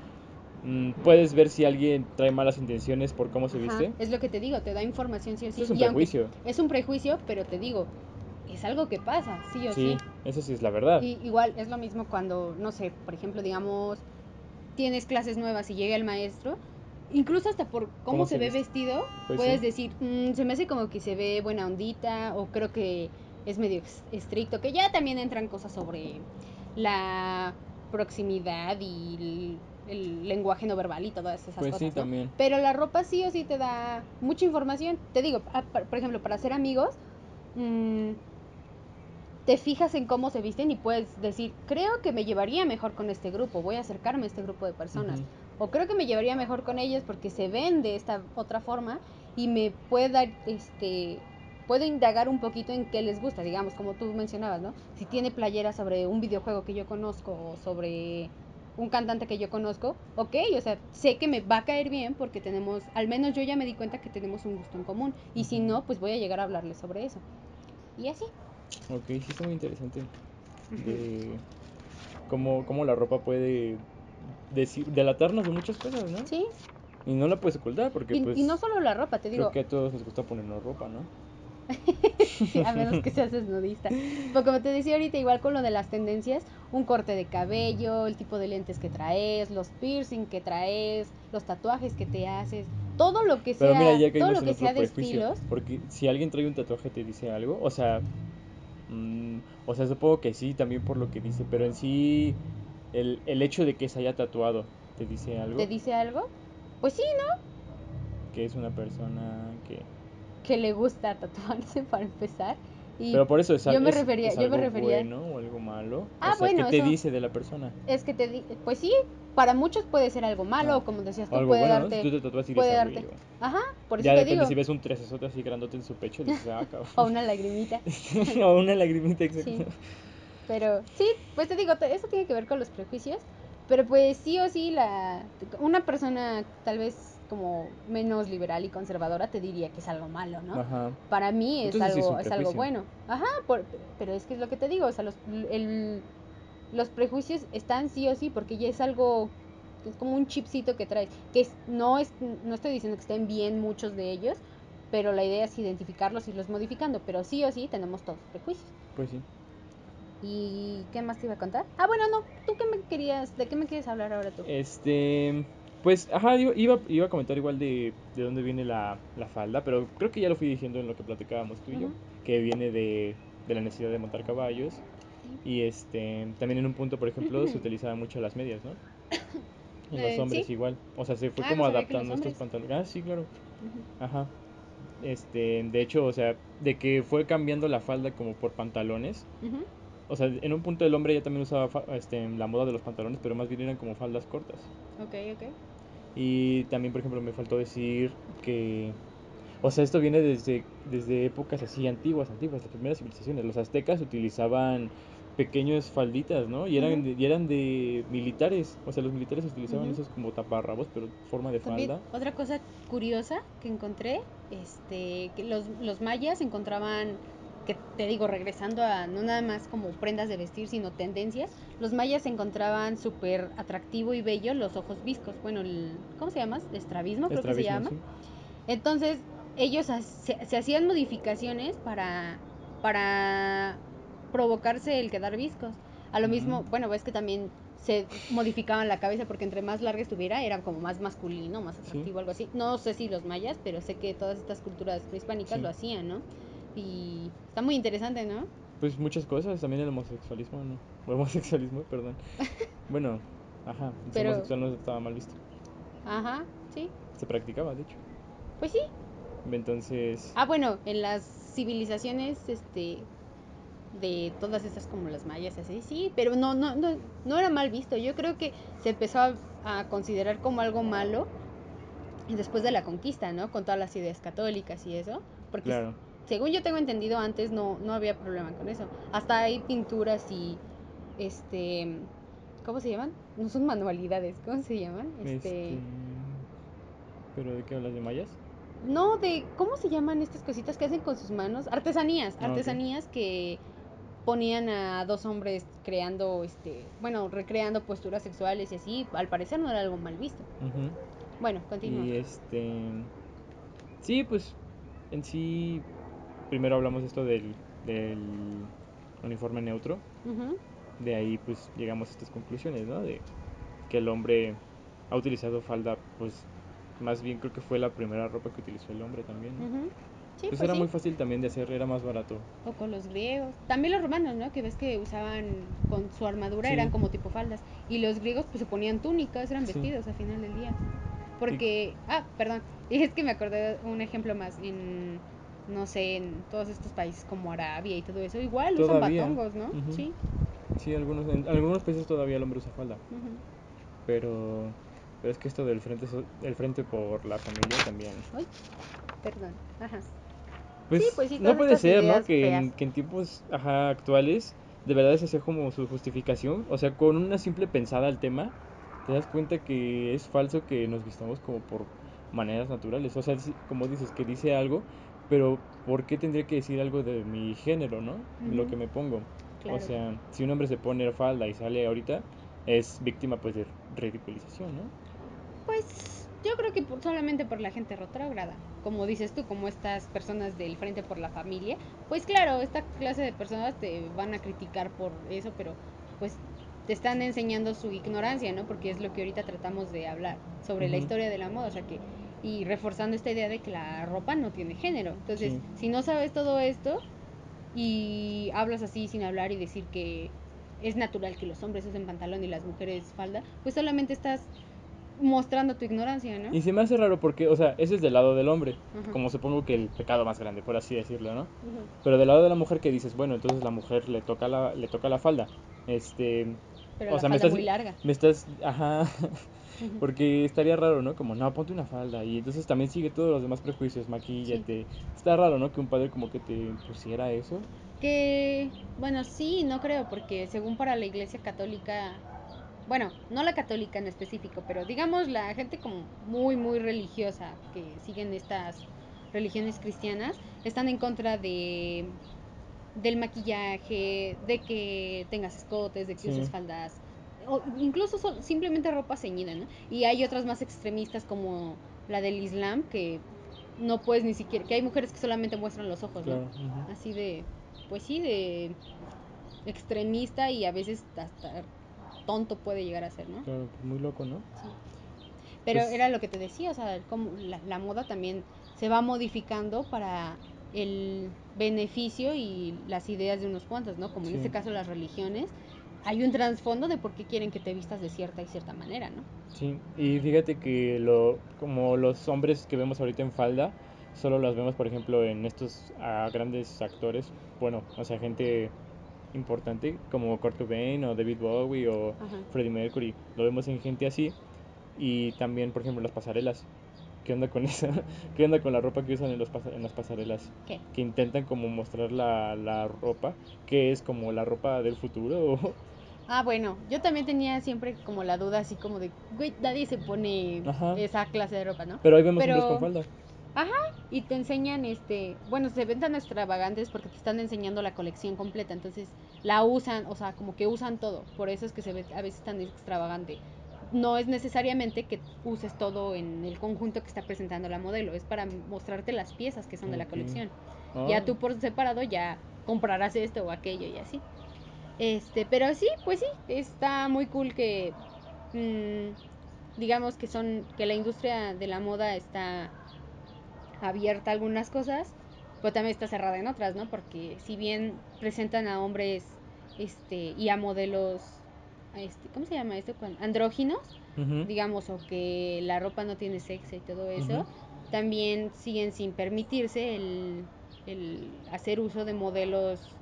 mm, puedes ver si alguien trae malas intenciones por cómo se Ajá, viste. Es lo que te digo, te da información sí o sí. Es un y prejuicio. es un prejuicio, pero te digo, es algo que pasa, sí o sí. Sí, eso sí es la verdad. Y igual es lo mismo cuando, no sé, por ejemplo, digamos, tienes clases nuevas y llega el maestro, incluso hasta por cómo, ¿Cómo se, se ve vestido, Pues puedes sí. decir, "Mm, se me hace como que se ve buena ondita o creo que es medio estricto, que ya también entran cosas sobre la proximidad y el, el lenguaje no verbal y todas esas Pues sí, cosas. ¿no? también. Pero la ropa sí o sí te da mucha información. Te digo, ah, por ejemplo, para ser amigos, mm, te fijas en cómo se visten y puedes decir, creo que me llevaría mejor con este grupo, voy a acercarme a este grupo de personas. O creo que me llevaría mejor con ellos porque se ven de esta otra forma y me puede dar, este, puedo indagar un poquito en qué les gusta, digamos, como tú mencionabas, ¿no? Si tiene playera sobre un videojuego que yo conozco o sobre un cantante que yo conozco, ok, o sea, sé que me va a caer bien porque tenemos, al menos yo ya me di cuenta que tenemos un gusto en común. Y si no, pues voy a llegar a hablarles sobre eso. Y así. Ok, sí está muy interesante. De cómo, cómo la ropa puede decir, delatarnos de muchas cosas, ¿no? Sí, Y no la puedes ocultar porque y, pues y no solo la ropa, te digo, creo que a todos nos gusta ponernos ropa, ¿no? Sí, a menos que seas desnudista. Pero como te decía ahorita, igual con lo de las tendencias, un corte de cabello, el tipo de lentes que traes, los piercing que traes, los tatuajes que te haces, todo lo que Pero sea, mira, ya todo lo que sea de estilos, Porque si alguien trae un tatuaje te dice algo, o sea, mm, o sea, supongo que sí, también por lo que dice, pero en sí, el, el hecho de que se haya tatuado te dice algo, te dice algo, pues sí, ¿no? que es una persona que... Que le gusta tatuarse para empezar. Y Pero por eso es, yo me refería, es yo me algo refería, bueno o algo malo. Ah, o sea, bueno, ¿qué te dice de la persona? es que te di, pues sí, para muchos puede ser algo malo, Ah, o como decías tú, algo puede bueno, ¿no? darte, Si tú te puede darte, "Güey, ajá, por eso Ya te depende digo, si ves un tresesote así grandote en su pecho, dices, ah, cabrón. o una lagrimita. o una lagrimita, exacto. Sí. Pero sí, pues te digo, eso tiene que ver con los prejuicios. Pero pues sí o sí, la, una persona tal vez como menos liberal y conservadora te diría que es algo malo, ¿no? Ajá. Para mí es Entonces sí es algo, es algo bueno. Ajá, por- pero es que es lo que te digo, o sea, los, el- los prejuicios están sí o sí porque ya es algo, es como un chipcito que traes. Que es, no, es, no estoy diciendo que estén bien muchos de ellos, pero la idea es identificarlos y irlos modificando. Pero sí o sí tenemos todos prejuicios. Pues sí. ¿Y qué más te iba a contar? Ah, bueno, no, ¿tú qué me querías, de qué me quieres hablar ahora tú? Este, pues, ajá, iba, iba, a comentar igual de, de dónde viene la, la falda, pero creo que ya lo fui diciendo en lo que platicábamos tú y yo, que viene de, de la necesidad de montar caballos. Y este, también en un punto, por ejemplo, se utilizaban mucho las medias, ¿no? En los Eh, hombres ¿sí? igual. O sea, se fue Ah, como no adaptando estos pantalones. Ah, sí, claro. Ajá. Este, de hecho, o sea, de que fue cambiando la falda como por pantalones. O sea, en un punto el hombre ya también usaba este, la moda de los pantalones, pero más bien eran como faldas cortas. Ok, ok. Y también, por ejemplo, me faltó decir que, o sea, esto viene desde, desde épocas así antiguas, antiguas, las primeras civilizaciones. Los aztecas utilizaban pequeños falditas, ¿no? Y eran, de, y eran de militares. O sea, los militares utilizaban esos como taparrabos, pero forma de También falda. otra cosa curiosa que encontré, este, que los, los mayas encontraban, que te digo, regresando a no nada más como prendas de vestir, sino tendencias, los mayas encontraban súper atractivo y bello los ojos viscos. Bueno, el, ¿cómo se llama? Estrabismo, creo que se llama. sí. Entonces, ellos se, se hacían modificaciones para, para provocarse el quedar viscos. A lo mismo, bueno, ves que también se modificaban la cabeza porque entre más larga estuviera era como más masculino, más atractivo, algo así. No sé si los mayas, pero sé que todas estas culturas prehispánicas Sí. lo hacían, ¿no? Y está muy interesante, ¿no? Pues muchas cosas, también el homosexualismo, ¿no? O homosexualismo, perdón. Bueno, ajá, el Pero- homosexual no estaba mal visto. Ajá, sí. Se practicaba, de hecho. Pues sí. Entonces, Ah, bueno, en las civilizaciones, este, de todas estas como las mayas, así, sí, pero no, no, no, no era mal visto. Yo creo que se empezó a, a considerar como algo malo después de la conquista, ¿no? Con todas las ideas católicas y eso, porque claro. Según yo tengo entendido antes no, no había problema con eso. Hasta hay pinturas y, este, ¿cómo se llaman? No son manualidades, ¿cómo se llaman? Este... Este, ¿Pero de qué hablas? ¿De mayas? No, de. ¿Cómo se llaman estas cositas que hacen con sus manos? Artesanías. Ah. Artesanías que ponían a dos hombres creando, este. Bueno, recreando posturas sexuales y así. Al parecer no era algo mal visto. Bueno, continúa. Y este. Sí, pues en sí. Primero hablamos esto del, del uniforme neutro. De ahí, pues llegamos a estas conclusiones, ¿no? De que el hombre ha utilizado falda, pues más bien creo que fue la primera ropa que utilizó el hombre también. ¿no? ujú. Sí, Pues pues era sí. muy fácil también de hacer, era más barato. O con los griegos. También los romanos, ¿no? Que ves que usaban con su armadura, Sí. eran como tipo faldas. Y los griegos pues se ponían túnicas, eran vestidos al final del día. Porque, ah, perdón, es que me acordé de un ejemplo más en, no sé, en todos estos países como Arabia y todo eso, igual usan Todavía. batongos, ¿no? Ujú. Sí. Sí, algunos, en algunos países todavía el hombre usa falda. ujú. Pero, pero es que esto del frente, el frente por la familia también. Ay, perdón. Ajá. Pues, pues sí, no puede ser, ¿no? Que en, que en tiempos ajá, actuales de verdad esa sea como su justificación. O sea, con una simple pensada al tema, te das cuenta que es falso que nos vistamos como por maneras naturales. O sea, sí, como dices, que dice algo, pero ¿por qué tendría que decir algo de mi género, ¿no? Lo que me pongo. Claro. O sea, si un hombre se pone falda y sale ahorita, es víctima pues de ridiculización, ¿no? Pues yo creo que por- solamente por la gente retrógrada, como dices tú, como estas personas del Frente por la Familia, pues claro, esta clase de personas te van a criticar por eso, pero pues te están enseñando su ignorancia, ¿no? Porque es lo que ahorita tratamos de hablar sobre la historia de la moda, o sea que y reforzando esta idea de que la ropa no tiene género. Entonces, Sí. si no sabes todo esto y hablas así sin hablar y decir que es natural que los hombres usen pantalón y las mujeres falda, pues solamente estás mostrando tu ignorancia, ¿no? Y se me hace raro porque, o sea, ese es del lado del hombre, Ajá. como supongo que el pecado más grande, por así decirlo, ¿no? Pero del lado de la mujer que dices, bueno, entonces la mujer le toca la, le toca la falda. Este, Pero o la sea, me estás, muy larga. me estás, ajá. porque estaría raro, ¿no? Como, no, ponte una falda. Y entonces también sigue todos los demás prejuicios, maquíllate. Está raro, ¿no? Que un padre como que te pusiera eso. Que, bueno, sí, no creo, porque según para la iglesia católica, bueno, no la católica en específico, pero digamos la gente como muy, muy religiosa que siguen estas religiones cristianas, están en contra de del maquillaje, de que tengas escotes, de que Sí. uses faldas, o incluso sol- simplemente ropa ceñida, ¿no? Y hay otras más extremistas como la del Islam, que no puedes ni siquiera, que hay mujeres que solamente muestran los ojos, Claro. ¿no? Así de, pues sí, de extremista y a veces hasta tonto puede llegar a ser, ¿no? Claro, pues muy loco, ¿no? Sí. Pero Pues- era lo que te decía, o sea, como la, la moda también se va modificando para el beneficio y las ideas de unos cuantos, ¿no? Como en este caso las religiones, hay un trasfondo de por qué quieren que te vistas de cierta y cierta manera, ¿no? Sí, y fíjate que lo, como los hombres que vemos ahorita en falda, solo los vemos, por ejemplo, en estos grandes actores, bueno, o sea, gente importante como Kurt Cobain o David Bowie o Ajá. Freddie Mercury, lo vemos en gente así, y también, por ejemplo, las pasarelas. ¿Qué onda con eso? ¿Qué onda con la ropa que usan en, los en las pasarelas? ¿Qué? Que intentan como mostrar la, la ropa, que es como la ropa del futuro. o- Ah, bueno, yo también tenía siempre como la duda así como de, güey, nadie se pone Ajá. esa clase de ropa, ¿no? Pero ahí vemos hombres Pero- con falda. Ajá, y te enseñan, este, bueno, se ven tan extravagantes porque te están enseñando la colección completa, entonces la usan, o sea, como que usan todo, por eso es que se ve a veces tan extravagante. No es necesariamente que uses todo en el conjunto que está presentando la modelo, es para mostrarte las piezas que son de la colección. Ah, Ya tú por separado ya comprarás esto o aquello y así. Este, pero sí, pues sí, está muy cool que mm, digamos que son que la industria de la moda está abierta a algunas cosas, pero también está cerrada en otras, ¿no? Porque si bien presentan a hombres este y a modelos este, ¿cómo se llama esto? Andróginos, digamos, o que la ropa no tiene sexo y todo eso, también siguen sin permitirse el, el hacer uso de modelos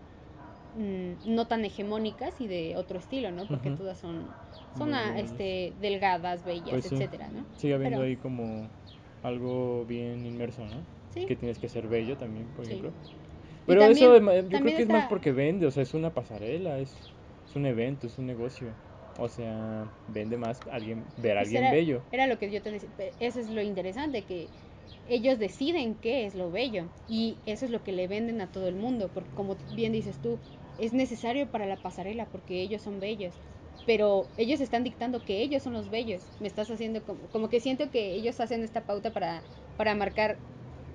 mm, no tan hegemónicas y de otro estilo, ¿no? Porque todas son, son este, delgadas, bellas, Pues sí. etcétera, ¿no? Sigue habiendo Pero- ahí como algo bien inmerso, ¿no? Sí. Que tienes que ser bello también, por Sí. ejemplo. Pero también- eso yo creo que es más porque vende, o sea, es una pasarela, es, es un evento, es un negocio. O sea, vende más alguien ver a Pues alguien era, bello. Era lo que yo te decía, eso es lo interesante, que ellos deciden qué es lo bello y eso es lo que le venden a todo el mundo, porque como bien dices tú, es necesario para la pasarela porque ellos son bellos, pero ellos están dictando que ellos son los bellos. Me estás haciendo como, como que siento que ellos hacen esta pauta para, para marcar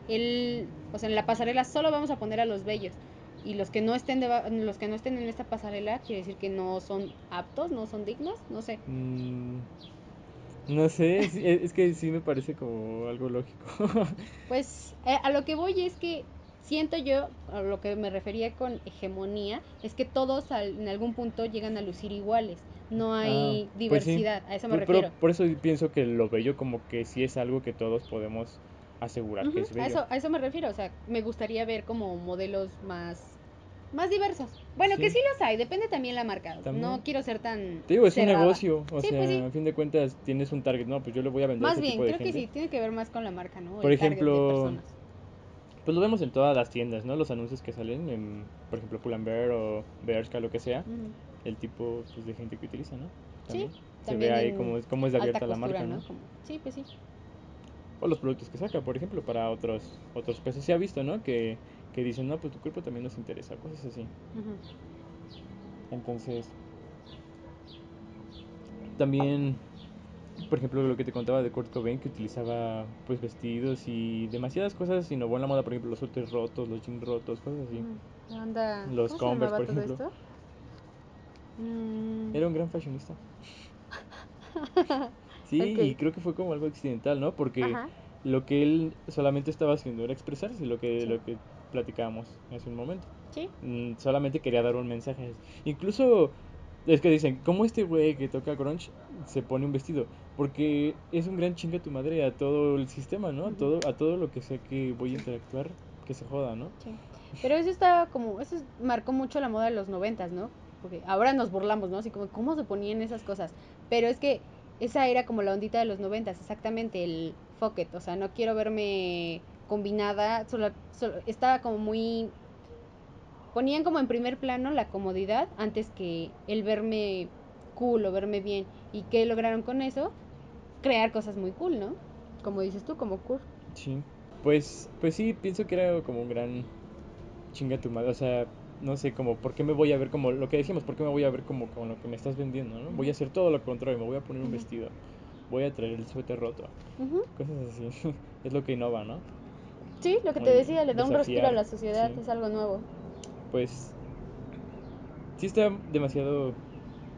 el, o sea, en la pasarela solo vamos a poner a los bellos y los que no estén deba- los que no estén en esta pasarela quiere decir que no son aptos, no son dignos, no sé. Mm, no sé, sí, e- es que sí me parece como algo lógico. Pues eh, a lo que voy es que siento yo, a lo que me refería con hegemonía, es que todos al- en algún punto llegan a lucir iguales. No hay Ah, pues sí. diversidad, a eso me Pues, pero refiero. por eso pienso que lo bello como que sí es algo que todos podemos asegurar que es a, bello. eso, a eso me refiero, o sea, me gustaría ver como modelos más, más diversos. Bueno, que Sí. los hay, depende también la marca. También. No quiero ser tan Te digo, es un negocio, o Sí, sea, pues sí. a fin de cuentas tienes un target, no, pues yo le voy a vender a Más ese bien, tipo de creo que sí, tiene que ver más con la marca, ¿no? Por El target de ejemplo, personas. Pues lo vemos en todas las tiendas, ¿no? Los anuncios que salen en, por ejemplo, Pull&Bear o Bershka, lo que sea, el tipo pues, de gente que utiliza, ¿no? Sí, Se también ve ahí cómo es, cómo es de abierta la marca, ¿no? Como- sí, pues sí. O los productos que saca, por ejemplo, para otros otros pesos. Se ha visto, ¿no? Que, que dicen, no, pues tu cuerpo también nos interesa, cosas así. Entonces, también, por ejemplo, lo que te contaba de Kurt Cobain, que utilizaba pues vestidos y demasiadas cosas innovó en la moda, por ejemplo, los suéteres rotos, los jeans rotos, cosas así. La onda- Los ¿cómo se Converse, por todo ejemplo. esto? Mm, Era un gran fashionista. Sí, y creo que fue como algo accidental, ¿no? Porque Ajá. lo que él solamente estaba haciendo era expresarse, lo que, Sí. lo que platicábamos hace un momento. Sí, Mm, solamente quería dar un mensaje. Incluso es que dicen, ¿cómo este güey que toca grunge se pone un vestido? Porque es un gran chinga tu madre a todo el sistema, ¿no? A todo, a todo lo que sé que voy a interactuar, que se joda, ¿no? sí. Pero eso estaba como, eso es- marcó mucho la moda de los noventas, ¿no? Porque ahora nos burlamos, ¿no? Así como, ¿cómo se ponían esas cosas? Pero es que esa era como la ondita de los noventas, exactamente, el fuck it, o sea, no quiero verme combinada, solo, solo- estaba como muy... Ponían como en primer plano la comodidad antes que el verme cool o verme bien. ¿Y qué lograron con eso? Crear cosas muy cool, ¿no? Como dices tú, como cool. Sí. Pues, pues sí, pienso que era como un gran chinga tu madre. O sea, no sé, como, ¿por qué me voy a ver como lo que decíamos? ¿Por qué me voy a ver como con lo que me estás vendiendo, ¿no? Voy a hacer todo lo contrario, me voy a poner un vestido, voy a traer el suéter roto, cosas así. es lo que innova, ¿no? Sí, lo que te decía, le da un respiro a la sociedad, sí. es algo nuevo. Pues sí está demasiado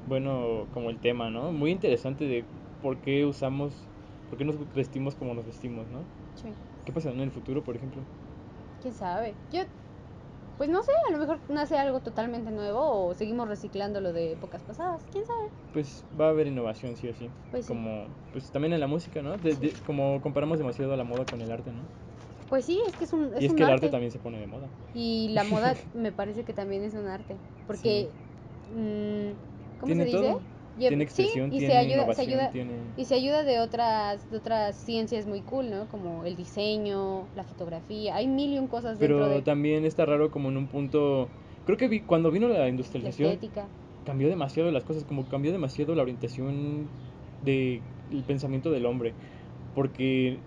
bueno como el tema, ¿no? Muy interesante de por qué usamos, por qué nos vestimos como nos vestimos, ¿no? Sí. ¿Qué pasa en el futuro, por ejemplo? ¿Quién sabe? Yo, pues no sé, a lo mejor nace algo totalmente nuevo o seguimos reciclando lo de épocas pasadas. ¿Quién sabe? Pues va a haber innovación, sí o sí. Pues sí. Como, pues también en la música, ¿no? De- de- como comparamos demasiado la moda con el arte, ¿no? Pues sí, es que es un, es y es un que el arte. también se pone de moda. Y la moda me parece que también es un arte. Porque, mm, ¿cómo se dice? todo. Tiene sí, expresión, y tiene se ayuda, se ayuda, tiene... y se ayuda de otras, de otras ciencias muy cool, ¿no? Como el diseño, la fotografía, hay mil y un cosas dentro Pero de también está raro como en un punto... Creo que vi, cuando vino la la industrialización estética. cambió demasiado las cosas, como cambió demasiado la orientación del pensamiento del hombre. Porque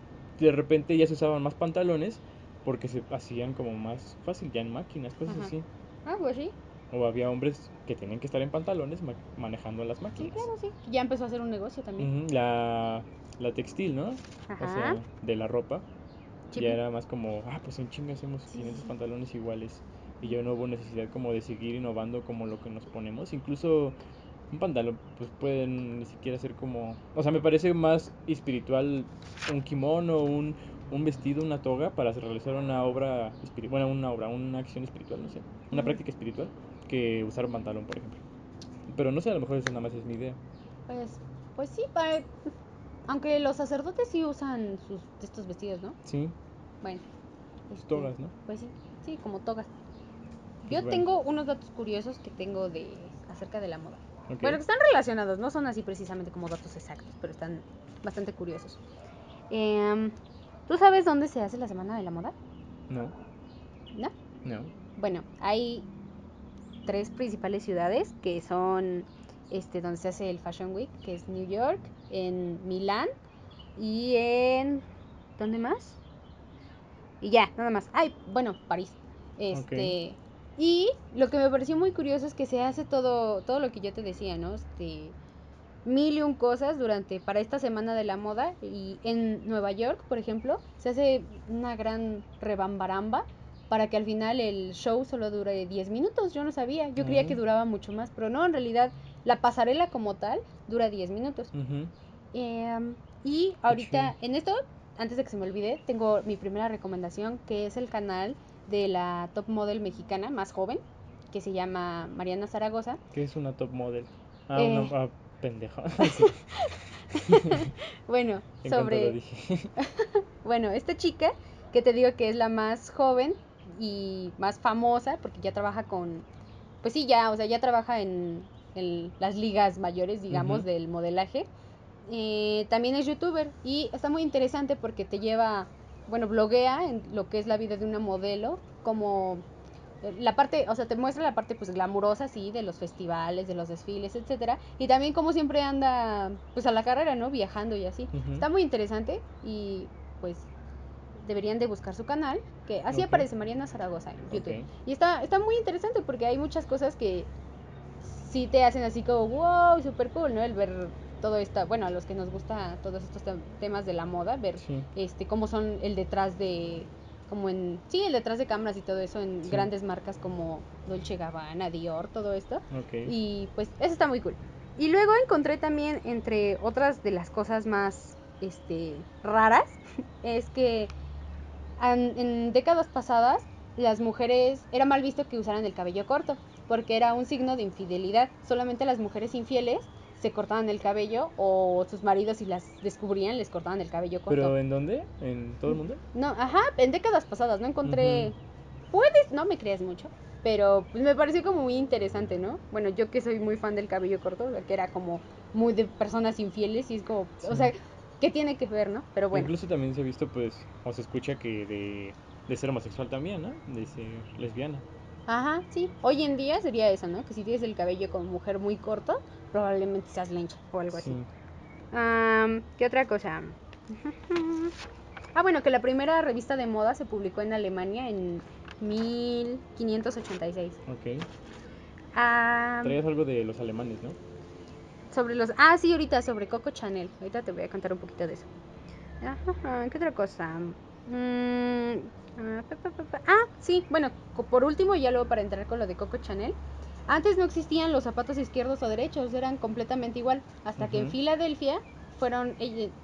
de repente ya se usaban más pantalones porque se hacían como más fácil ya en máquinas, cosas Ajá. así. Ah, pues sí, O había hombres que tenían que estar en pantalones ma- manejando las sí, máquinas. claro, sí. Ya empezó a hacer un negocio también. La, la textil, ¿no? O Ajá. sea, de la ropa. Sí, Ya pues. era más como, ah, pues en chinga hacemos Sí, sí, 500 sí. pantalones iguales. Y ya no hubo necesidad como de seguir innovando como lo que nos ponemos. Incluso un pantalón, pues pueden ni siquiera ser como... O sea, me parece más espiritual un kimono, un, un vestido, una toga para realizar una obra. Bueno, una obra, una acción espiritual, no sé. Una práctica espiritual que usar un pantalón, por ejemplo. Pero no sé, a lo mejor eso nada más es mi idea. Pues, pues sí, para... aunque los sacerdotes sí usan sus estos vestidos, ¿no? Sí, Bueno, este, togas, ¿no? Pues sí, sí, como togas. Pues Yo bueno. tengo unos datos curiosos que tengo de acerca de la moda. Ok. Bueno, que están relacionados, no son así precisamente como datos exactos, pero están bastante curiosos. Em, ¿Tú sabes dónde se hace la Semana de la Moda? No, ¿No? no. Bueno, hay tres principales ciudades que son este donde se hace el Fashion Week, que es New York, en Milán y en ¿dónde más? Y ya, nada más. Ay, bueno, París. Este. Y lo que me pareció muy curioso es que se hace todo, todo lo que yo te decía, ¿no? Este, mil y un cosas durante, para esta semana de la moda. Y en Nueva York, por ejemplo, se hace una gran rebambaramba para que al final el show solo dure 10 minutos. Yo no sabía, yo creía que duraba mucho más, pero no, en realidad la pasarela como tal dura 10 minutos. Em, y ahorita, en esto, antes de que se me olvide, tengo mi primera recomendación, que es el canal de la top model mexicana más joven, que se llama Mariana Zaragoza. ¿Qué es una top model? Ah, una eh. ah, pendeja. bueno, sobre... bueno, esta chica, que te digo que es la más joven y más famosa, porque ya trabaja con... Pues sí, ya, o sea, ya trabaja en, las ligas mayores, digamos, del modelaje. Eh, también es youtuber y está muy interesante porque te lleva bueno, bloguea en lo que es la vida de una modelo, como eh, la parte, o sea, te muestra la parte pues glamurosa, sí, de los festivales, de los desfiles, etcétera, y también como siempre anda pues a la carrera, ¿no? Viajando y así. Está muy interesante y pues deberían de buscar su canal, que así aparece Mariana Zaragoza en YouTube. Y está está muy interesante porque hay muchas cosas que sí te hacen así como wow, super cool, ¿no? El ver todo esto, bueno, a los que nos gusta todos estos temas de la moda, ver este cómo son el detrás de como en sí, el detrás de cámaras y todo eso en grandes marcas como Dolce Gabbana, Dior, todo esto. Y pues eso está muy cool. Y luego encontré también entre otras de las cosas más este raras es que en décadas pasadas las mujeres era mal visto que usaran el cabello corto porque era un signo de infidelidad. Solamente las mujeres infieles se cortaban el cabello o sus maridos si las descubrían les cortaban el cabello corto. ¿Pero en dónde? ¿En todo el mundo? No, ajá, en décadas pasadas, no encontré... Puedes, no me creas mucho, pero pues, me pareció como muy interesante, ¿no? Bueno, yo que soy muy fan del cabello corto, que era como muy de personas infieles y es como, o sea, ¿qué tiene que ver, no? Pero bueno. Incluso también se ha visto, pues, o se escucha que de, de ser homosexual también, ¿no? De ser lesbiana. Ajá, sí. Hoy en día sería eso, ¿no? Que si tienes el cabello como mujer muy corto, probablemente seas lencha o algo así. ¿Qué otra cosa? ah, bueno, que la primera revista de moda se publicó en Alemania en 1586. Ok. Traías algo de los alemanes, ¿no? Sobre los... Ah, sí, ahorita sobre Coco Chanel. Ahorita te voy a contar un poquito de eso. ¿Qué otra cosa? Mm, ah, ah, sí, bueno, por último, ya luego para entrar con lo de Coco Chanel. Antes no existían los zapatos izquierdos o derechos, eran completamente igual. Hasta que en Filadelfia fueron,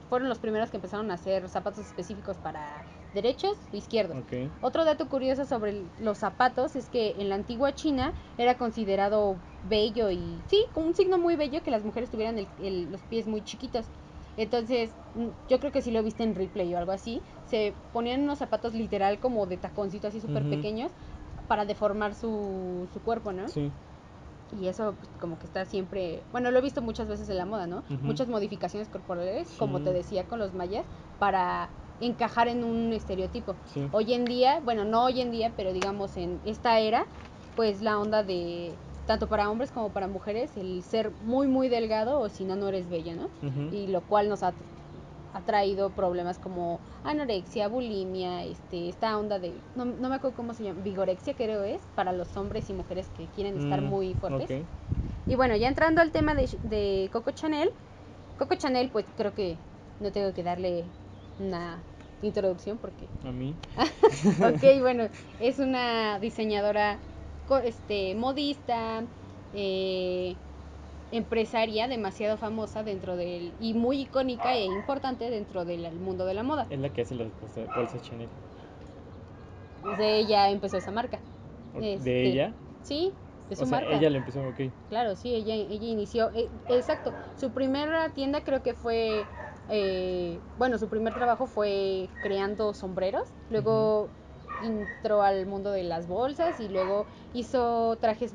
fueron los primeros que empezaron a hacer zapatos específicos para derechos o izquierdos. Otro dato curioso sobre los zapatos es que en la antigua China era considerado bello y sí, un signo muy bello que las mujeres tuvieran los pies muy chiquitos. Entonces, mm, yo creo que si lo viste en replay o algo así, se ponían unos zapatos literal como de taconcito así súper pequeños para deformar su, su cuerpo, ¿no? Sí. Y eso pues, como que está siempre, bueno, lo he visto muchas veces en la moda, ¿no? Muchas modificaciones corporales, como te decía con los mayas, para encajar en un estereotipo. Hoy en día, bueno, no hoy en día, pero digamos en esta era, pues la onda de tanto para hombres como para mujeres el ser muy muy delgado o si no no eres bella, ¿no? Y lo cual nos ha ha traído problemas como anorexia, bulimia, este, esta onda de, no, no, me acuerdo cómo se llama, vigorexia creo es, para los hombres y mujeres que quieren estar mm, muy fuertes. Y bueno, ya entrando al tema de, de Coco Chanel, Coco Chanel pues creo que no tengo que darle una introducción porque... A mí. ok, bueno, es una diseñadora este, modista, eh, empresaria demasiado famosa dentro del y muy icónica e importante dentro del mundo de la moda. Es la que hace las bolsas Chanel. De ella empezó esa marca. ¿De este, ella? Sí, de su o sea, Ella le empezó, ok. Claro, sí, ella, ella inició, eh, exacto. Su primera tienda creo que fue, eh, bueno, su primer trabajo fue creando sombreros. Luego entró al mundo de las bolsas y luego hizo trajes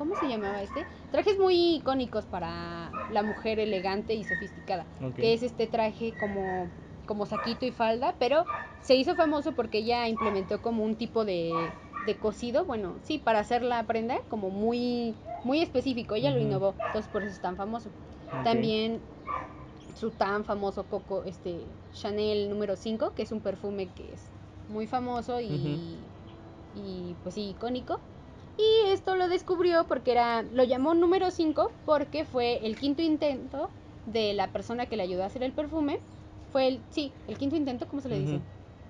¿Cómo se llamaba este? Trajes muy icónicos para la mujer elegante y sofisticada. Que es este traje como, como saquito y falda, pero se hizo famoso porque ella implementó como un tipo de, de cosido, bueno, sí, para hacer la prenda, como muy, muy específico. Ella lo innovó, entonces por eso es tan famoso. También su tan famoso coco, este Chanel número 5, que es un perfume que es muy famoso y, y pues sí, icónico. Y esto lo descubrió porque era, lo llamó número 5 porque fue el quinto intento de la persona que le ayudó a hacer el perfume. Fue el, sí, el quinto intento, ¿cómo se le dice?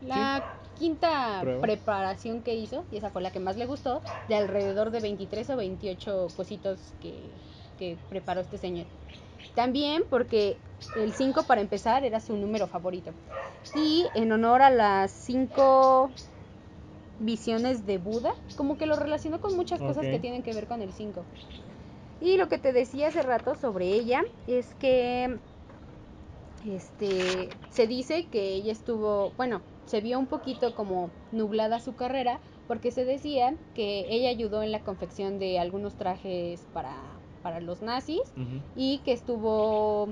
La quinta Prueba. preparación que hizo, y esa fue la que más le gustó, de alrededor de 23 o 28 cositos que, que preparó este señor. También porque el 5 para empezar era su número favorito. Y en honor a las 5 visiones de Buda, como que lo relacionó con muchas cosas que tienen que ver con el 5. Y lo que te decía hace rato sobre ella es que este se dice que ella estuvo, bueno, se vio un poquito como nublada su carrera porque se decía que ella ayudó en la confección de algunos trajes para, para los nazis y que estuvo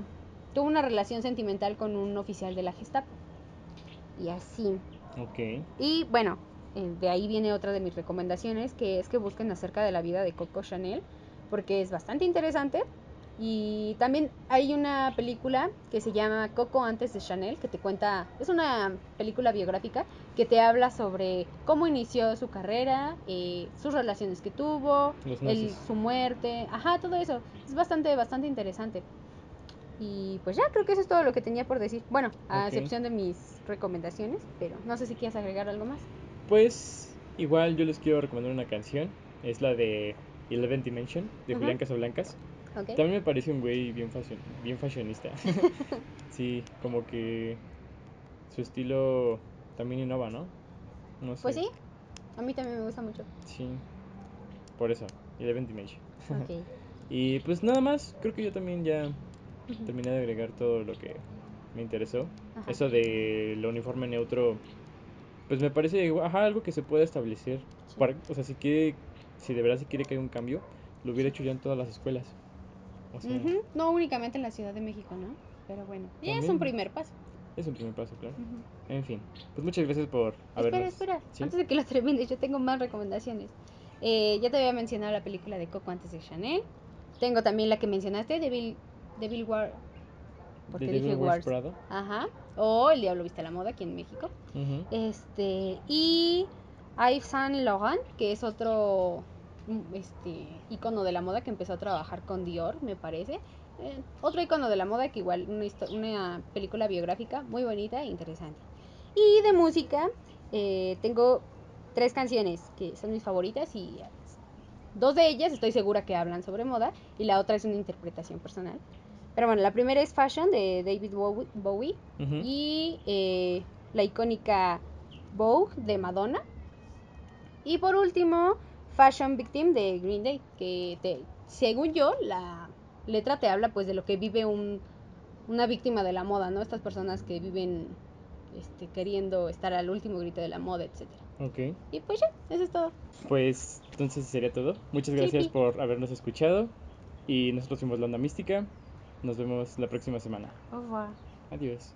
tuvo una relación sentimental con un oficial de la Gestapo. Y así. Ok. Y bueno, eh, de ahí viene otra de mis recomendaciones, que es que busquen acerca de la vida de Coco Chanel, porque es bastante interesante. Y también hay una película que se llama Coco antes de Chanel, que te cuenta, es una película biográfica que te habla sobre cómo inició su carrera, eh, sus relaciones que tuvo, el, su muerte, ajá, todo eso. Es bastante, bastante interesante. Y pues ya, creo que eso es todo lo que tenía por decir. Bueno, a excepción de mis recomendaciones, pero no sé si quieres agregar algo más. Pues igual yo les quiero recomendar una canción. Es la de Eleven Dimension de Ajá. Julián Casablancas. También me parece un güey bien, fashion, bien fashionista. sí, como que su estilo también innova, ¿no? No sé. Pues sí, a mí también me gusta mucho. Sí. Por eso, Eleven Dimension. Y pues nada más, creo que yo también ya terminé de agregar todo lo que me interesó. Ajá. Eso del uniforme neutro, pues me parece ajá, algo que se puede establecer. Sí. Para, o sea, si quiere, si de verdad se quiere que haya un cambio, lo hubiera hecho ya en todas las escuelas. O sea, Ujú, No únicamente en la Ciudad de México, ¿no? Pero bueno, ya es un primer paso. es un primer paso, claro. En fin, pues muchas gracias por habernos... Espera, espera, ¿Sí? antes de que lo termines, yo tengo más recomendaciones. Eh, ya te había mencionado la película de Coco antes de Chanel. Tengo también la que mencionaste, Devil, Devil War. ¿Por The dije Wars? Prada. Ajá. O El Diablo Viste a la Moda aquí en México. Ujú. Este, y Yves Saint Laurent, que es otro este icono de la moda que empezó a trabajar con Dior, me parece. Eh, otro icono de la moda que igual una, una película biográfica muy bonita e interesante. Y de música eh, tengo tres canciones que son mis favoritas y dos de ellas estoy segura que hablan sobre moda y la otra es una interpretación personal. Pero bueno, la primera es Fashion de David Bowie- Bowie Ujú. y eh, la icónica Vogue de Madonna. Y por último, Fashion Victim de Green Day, que te, según yo, la letra te habla pues de lo que vive un, una víctima de la moda, ¿no? Estas personas que viven este, queriendo estar al último grito de la moda, etcétera. Ok. Y pues ya, eso es todo. Pues entonces sería todo. Muchas Sí, gracias sí. por habernos escuchado. Y nosotros fuimos La Onda Mística. Nos vemos la próxima semana. Au revoir. Adiós.